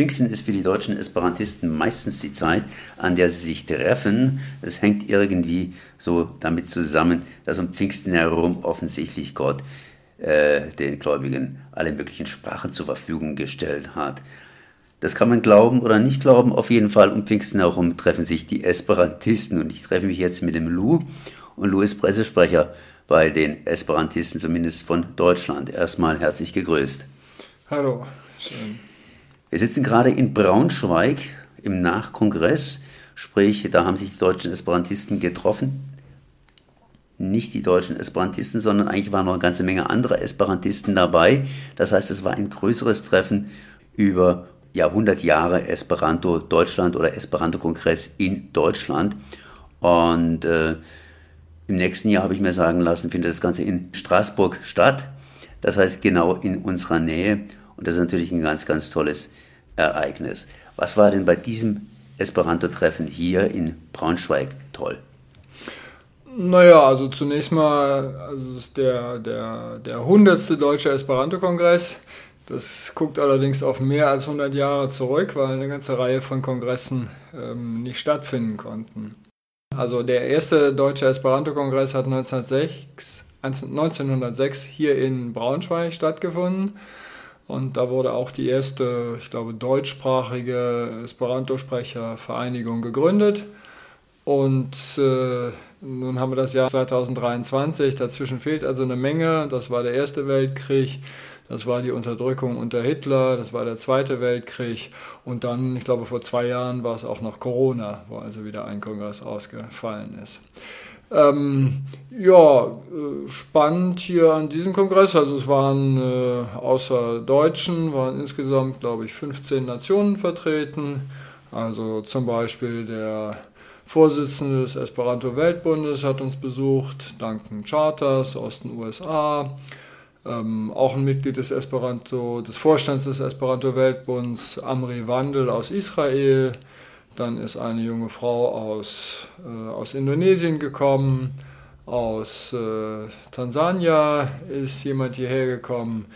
Pfingsten ist für die deutschen Esperantisten meistens die Zeit, an der sie sich treffen. Es hängt irgendwie so damit zusammen, dass um Pfingsten herum offensichtlich Gott äh, den Gläubigen alle möglichen Sprachen zur Verfügung gestellt hat. Das kann man glauben oder nicht glauben. Auf jeden Fall um Pfingsten herum treffen sich die Esperantisten. Und ich treffe mich jetzt mit dem Lou. Und Lou ist Pressesprecher bei den Esperantisten, zumindest von Deutschland. Erstmal herzlich gegrüßt. Hallo, schön. Wir sitzen gerade in Braunschweig im Nachkongress. Sprich, da haben sich die deutschen Esperantisten getroffen. Nicht die deutschen Esperantisten, sondern eigentlich waren noch eine ganze Menge anderer Esperantisten dabei. Das heißt, es war ein größeres Treffen über ja, 100 Jahre Esperanto Deutschland oder Esperanto-Kongress in Deutschland. Und äh, im nächsten Jahr habe ich mir sagen lassen, findet das Ganze in Straßburg statt. Das heißt genau in unserer Nähe. Und das ist natürlich ein ganz, ganz tolles Ereignis. Was war denn bei diesem Esperanto-Treffen hier in Braunschweig toll? Naja, also zunächst mal, also ist der, der, der 100. Deutsche Esperanto-Kongress. Das guckt allerdings auf mehr als 100 Jahre zurück, weil eine ganze Reihe von Kongressen ähm, nicht stattfinden konnten. Also der erste Deutsche Esperanto-Kongress hat 1906, 1906 hier in Braunschweig stattgefunden. Und da wurde auch die erste, ich glaube, deutschsprachige Esperanto-Sprechervereinigung gegründet. Und äh, nun haben wir das Jahr 2023, dazwischen fehlt also eine Menge. Das war der Erste Weltkrieg. Das war die Unterdrückung unter Hitler, das war der Zweite Weltkrieg und dann, ich glaube, vor zwei Jahren war es auch noch Corona, wo also wieder ein Kongress ausgefallen ist. Ähm, ja, äh, spannend hier an diesem Kongress. Also es waren äh, außer Deutschen, waren insgesamt, glaube ich, 15 Nationen vertreten. Also zum Beispiel der Vorsitzende des Esperanto-Weltbundes hat uns besucht, Duncan Charters aus den USA ähm, auch ein Mitglied des Esperanto, des Vorstands des Esperanto-Weltbunds, Amri Wandel aus Israel. Dann ist eine junge Frau aus, äh, aus Indonesien gekommen. Aus äh, Tansania ist jemand hierher gekommen.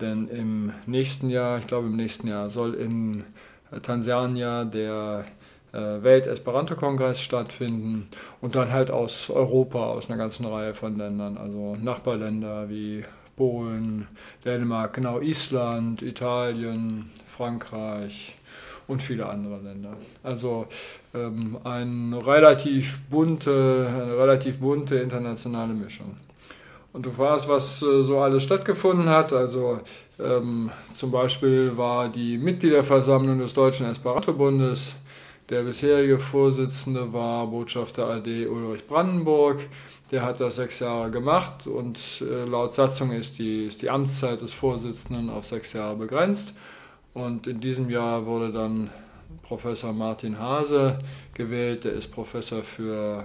Denn im nächsten Jahr, ich glaube im nächsten Jahr, soll in äh, Tansania der äh, Welt-Esperanto-Kongress stattfinden und dann halt aus Europa, aus einer ganzen Reihe von Ländern, also Nachbarländer wie Polen, Dänemark, genau Island, Italien, Frankreich und viele andere Länder. Also ähm, eine, relativ bunte, eine relativ bunte internationale Mischung. Und du fragst, was äh, so alles stattgefunden hat. Also ähm, zum Beispiel war die Mitgliederversammlung des Deutschen Esperanto-Bundes. Der bisherige Vorsitzende war Botschafter AD Ulrich Brandenburg. Der hat das sechs Jahre gemacht und äh, laut Satzung ist die, ist die Amtszeit des Vorsitzenden auf sechs Jahre begrenzt. Und in diesem Jahr wurde dann Professor Martin Hase gewählt. Der ist Professor für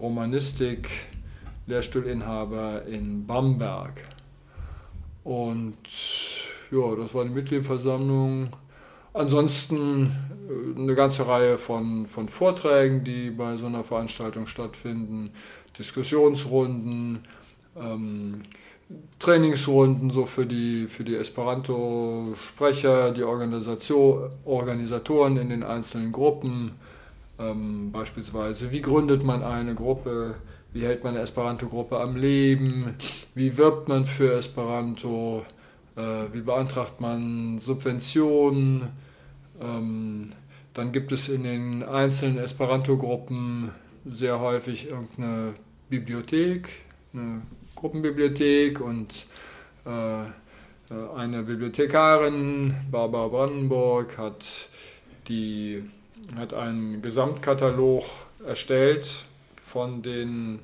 Romanistik, Lehrstuhlinhaber in Bamberg. Und ja, das war die Mitgliederversammlung. Ansonsten äh, eine ganze Reihe von, von Vorträgen, die bei so einer Veranstaltung stattfinden. Diskussionsrunden, ähm, Trainingsrunden so für die, für die Esperanto-Sprecher, die Organisation, Organisatoren in den einzelnen Gruppen. Ähm, beispielsweise, wie gründet man eine Gruppe, wie hält man eine Esperanto-Gruppe am Leben, wie wirbt man für Esperanto, äh, wie beantragt man Subventionen. Ähm, dann gibt es in den einzelnen Esperanto-Gruppen sehr häufig irgendeine Bibliothek, eine Gruppenbibliothek und äh, äh, eine Bibliothekarin, Barbara Brandenburg, hat, die, hat einen Gesamtkatalog erstellt von den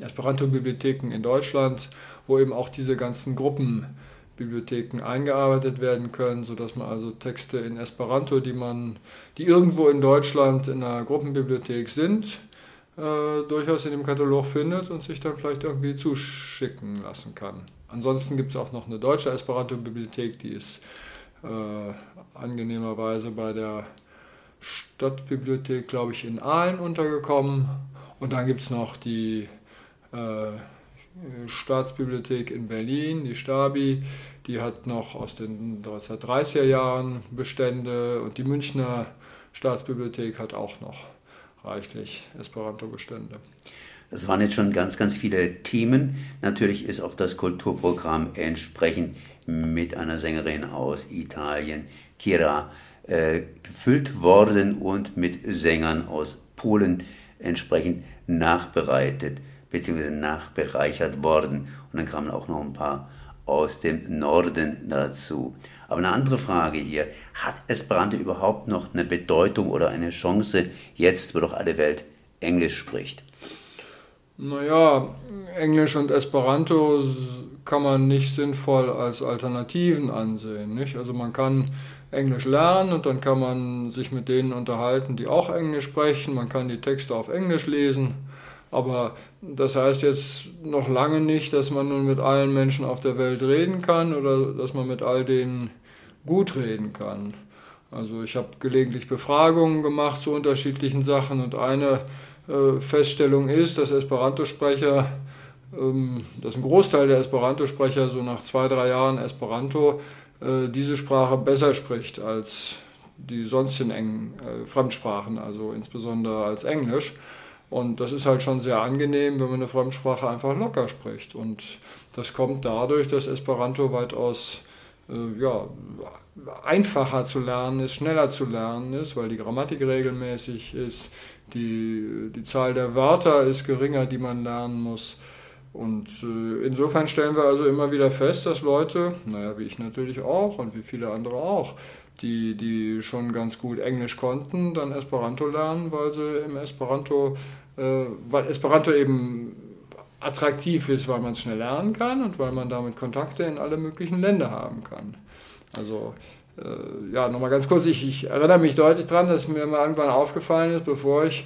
Esperanto-Bibliotheken in Deutschland, wo eben auch diese ganzen Gruppenbibliotheken eingearbeitet werden können, sodass man also Texte in Esperanto, die man, die irgendwo in Deutschland in einer Gruppenbibliothek sind, äh, durchaus in dem Katalog findet und sich dann vielleicht irgendwie zuschicken lassen kann. Ansonsten gibt es auch noch eine deutsche Esperanto-Bibliothek, die ist äh, angenehmerweise bei der Stadtbibliothek, glaube ich, in Aalen untergekommen. Und dann gibt es noch die, äh, Staatsbibliothek in Berlin, die Stabi, die hat noch aus den 1930er Jahren Bestände und die Münchner Staatsbibliothek hat auch noch reichlich Esperanto-Bestände. Das waren jetzt schon ganz, ganz viele Themen. Natürlich ist auch das Kulturprogramm entsprechend mit einer Sängerin aus Italien, Kira, äh, gefüllt worden und mit Sängern aus Polen entsprechend nachbereitet bzw. nachbereichert worden. Und dann kamen auch noch ein paar aus dem Norden dazu. Aber eine andere Frage hier, hat Esperanto überhaupt noch eine Bedeutung oder eine Chance jetzt, wo doch alle Welt Englisch spricht? Naja, Englisch und Esperanto kann man nicht sinnvoll als Alternativen ansehen. Nicht? Also man kann Englisch lernen und dann kann man sich mit denen unterhalten, die auch Englisch sprechen. Man kann die Texte auf Englisch lesen. Aber das heißt jetzt noch lange nicht, dass man nun mit allen Menschen auf der Welt reden kann oder dass man mit all denen gut reden kann. Also ich habe gelegentlich Befragungen gemacht zu unterschiedlichen Sachen und eine äh, Feststellung ist, dass Esperanto-Sprecher, ähm, dass ein Großteil der Esperanto-Sprecher so nach zwei, drei Jahren Esperanto äh, diese Sprache besser spricht als die sonstigen Eng äh, Fremdsprachen, also insbesondere als Englisch. Und das ist halt schon sehr angenehm, wenn man eine Fremdsprache einfach locker spricht. Und das kommt dadurch, dass Esperanto weitaus äh, ja, einfacher zu lernen ist, schneller zu lernen ist, weil die Grammatik regelmäßig ist, die, die Zahl der Wörter ist geringer, die man lernen muss. Und äh, insofern stellen wir also immer wieder fest, dass Leute, naja, wie ich natürlich auch und wie viele andere auch, die, die schon ganz gut Englisch konnten, dann Esperanto lernen, weil sie im Esperanto, äh, weil Esperanto eben attraktiv ist, weil man es schnell lernen kann und weil man damit Kontakte in alle möglichen Länder haben kann. Also äh, ja, nochmal ganz kurz, ich, ich erinnere mich deutlich daran, dass mir mal irgendwann aufgefallen ist, bevor ich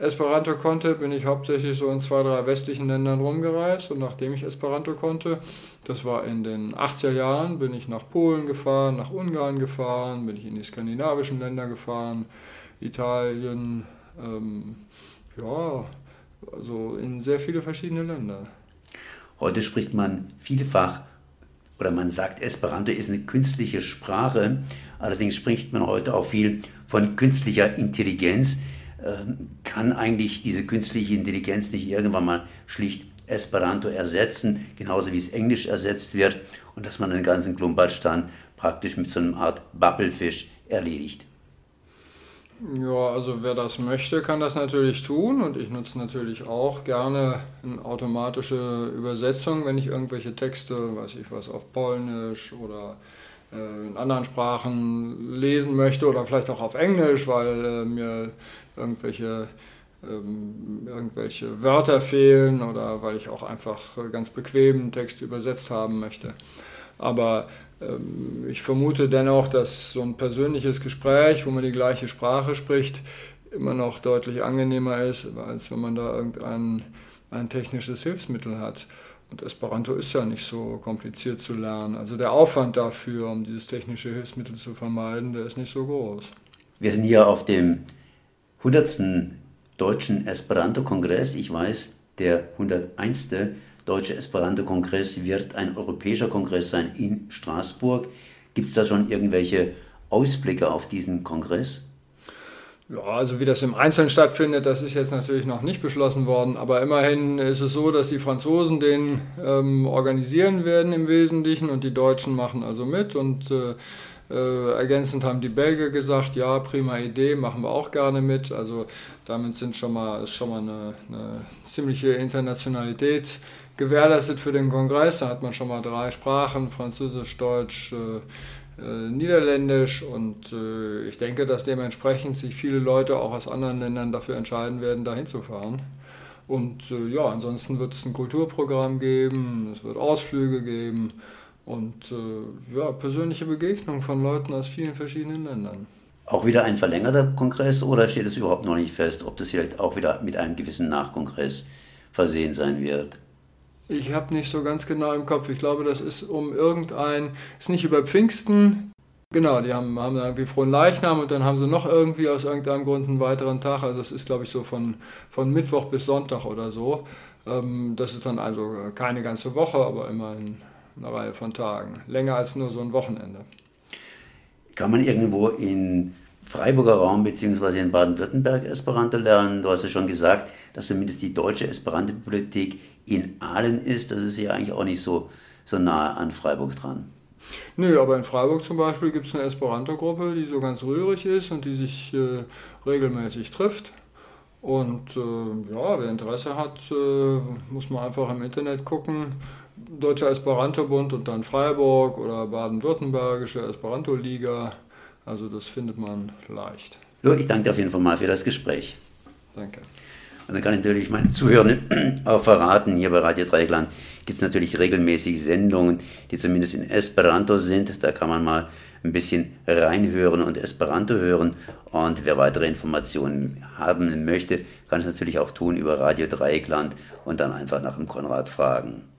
Esperanto konnte, bin ich hauptsächlich so in zwei, drei westlichen Ländern rumgereist und nachdem ich Esperanto konnte, das war in den 80er Jahren, bin ich nach Polen gefahren, nach Ungarn gefahren, bin ich in die skandinavischen Länder gefahren, Italien, ähm, ja, also in sehr viele verschiedene Länder. Heute spricht man vielfach oder man sagt, Esperanto ist eine künstliche Sprache. Allerdings spricht man heute auch viel von künstlicher Intelligenz. Ähm, kann eigentlich diese künstliche Intelligenz nicht irgendwann mal schlicht Esperanto ersetzen, genauso wie es Englisch ersetzt wird und dass man den ganzen Klumpatsch dann praktisch mit so einer Art Bubblefish erledigt? Ja, also wer das möchte, kann das natürlich tun und ich nutze natürlich auch gerne eine automatische Übersetzung, wenn ich irgendwelche Texte, weiß ich was, auf Polnisch oder in anderen Sprachen lesen möchte oder vielleicht auch auf Englisch, weil äh, mir irgendwelche, ähm, irgendwelche Wörter fehlen oder weil ich auch einfach ganz bequem Text übersetzt haben möchte. Aber ähm, ich vermute dennoch, dass so ein persönliches Gespräch, wo man die gleiche Sprache spricht, immer noch deutlich angenehmer ist, als wenn man da irgendein ein technisches Hilfsmittel hat. Und Esperanto ist ja nicht so kompliziert zu lernen. Also der Aufwand dafür, um dieses technische Hilfsmittel zu vermeiden, der ist nicht so groß. Wir sind hier auf dem 100. Deutschen Esperanto-Kongress. Ich weiß, der 101. Deutsche Esperanto-Kongress wird ein europäischer Kongress sein in Straßburg. Gibt es da schon irgendwelche Ausblicke auf diesen Kongress? Ja, also wie das im Einzelnen stattfindet, das ist jetzt natürlich noch nicht beschlossen worden, aber immerhin ist es so, dass die Franzosen den ähm, organisieren werden im Wesentlichen und die Deutschen machen also mit und äh, äh, ergänzend haben die Belgier gesagt, ja, prima Idee, machen wir auch gerne mit. Also damit sind schon mal, ist schon mal eine, eine ziemliche Internationalität gewährleistet für den Kongress. Da hat man schon mal drei Sprachen, Französisch, Deutsch, äh, Niederländisch und äh, ich denke, dass dementsprechend sich viele Leute auch aus anderen Ländern dafür entscheiden werden, dahin zu fahren. Und äh, ja, ansonsten wird es ein Kulturprogramm geben, es wird Ausflüge geben und äh, ja, persönliche Begegnungen von Leuten aus vielen verschiedenen Ländern. Auch wieder ein verlängerter Kongress oder steht es überhaupt noch nicht fest, ob das vielleicht auch wieder mit einem gewissen Nachkongress versehen sein wird? Ich habe nicht so ganz genau im Kopf. Ich glaube, das ist um irgendein, ist nicht über Pfingsten, Genau, die haben, haben irgendwie frohen Leichnam und dann haben sie noch irgendwie aus irgendeinem Grund einen weiteren Tag. Also das ist, glaube ich, so von, von Mittwoch bis Sonntag oder so. Ähm, das ist dann also keine ganze Woche, aber immerhin eine Reihe von Tagen. Länger als nur so ein Wochenende. Kann man irgendwo in Freiburger Raum bzw. in Baden-Württemberg Esperanto lernen? Du hast ja schon gesagt, dass zumindest die deutsche Esperanto-Bibliothek in Aalen ist. Das ist ja eigentlich auch nicht so, so nahe an Freiburg dran. Nö, aber in Freiburg zum Beispiel gibt es eine Esperanto-Gruppe, die so ganz rührig ist und die sich äh, regelmäßig trifft. Und äh, ja, wer Interesse hat, äh, muss man einfach im Internet gucken. Deutscher Esperanto-Bund und dann Freiburg oder Baden-Württembergische Esperanto-Liga. Also das findet man leicht. Ich danke dir auf jeden Fall mal für das Gespräch. Danke. Und dann kann ich natürlich meinen Zuhörern auch verraten, hier bei Radio Dreieckland gibt es natürlich regelmäßig Sendungen, die zumindest in Esperanto sind. Da kann man mal ein bisschen reinhören und Esperanto hören. Und wer weitere Informationen haben möchte, kann es natürlich auch tun über Radio Dreieckland und dann einfach nach dem Konrad fragen.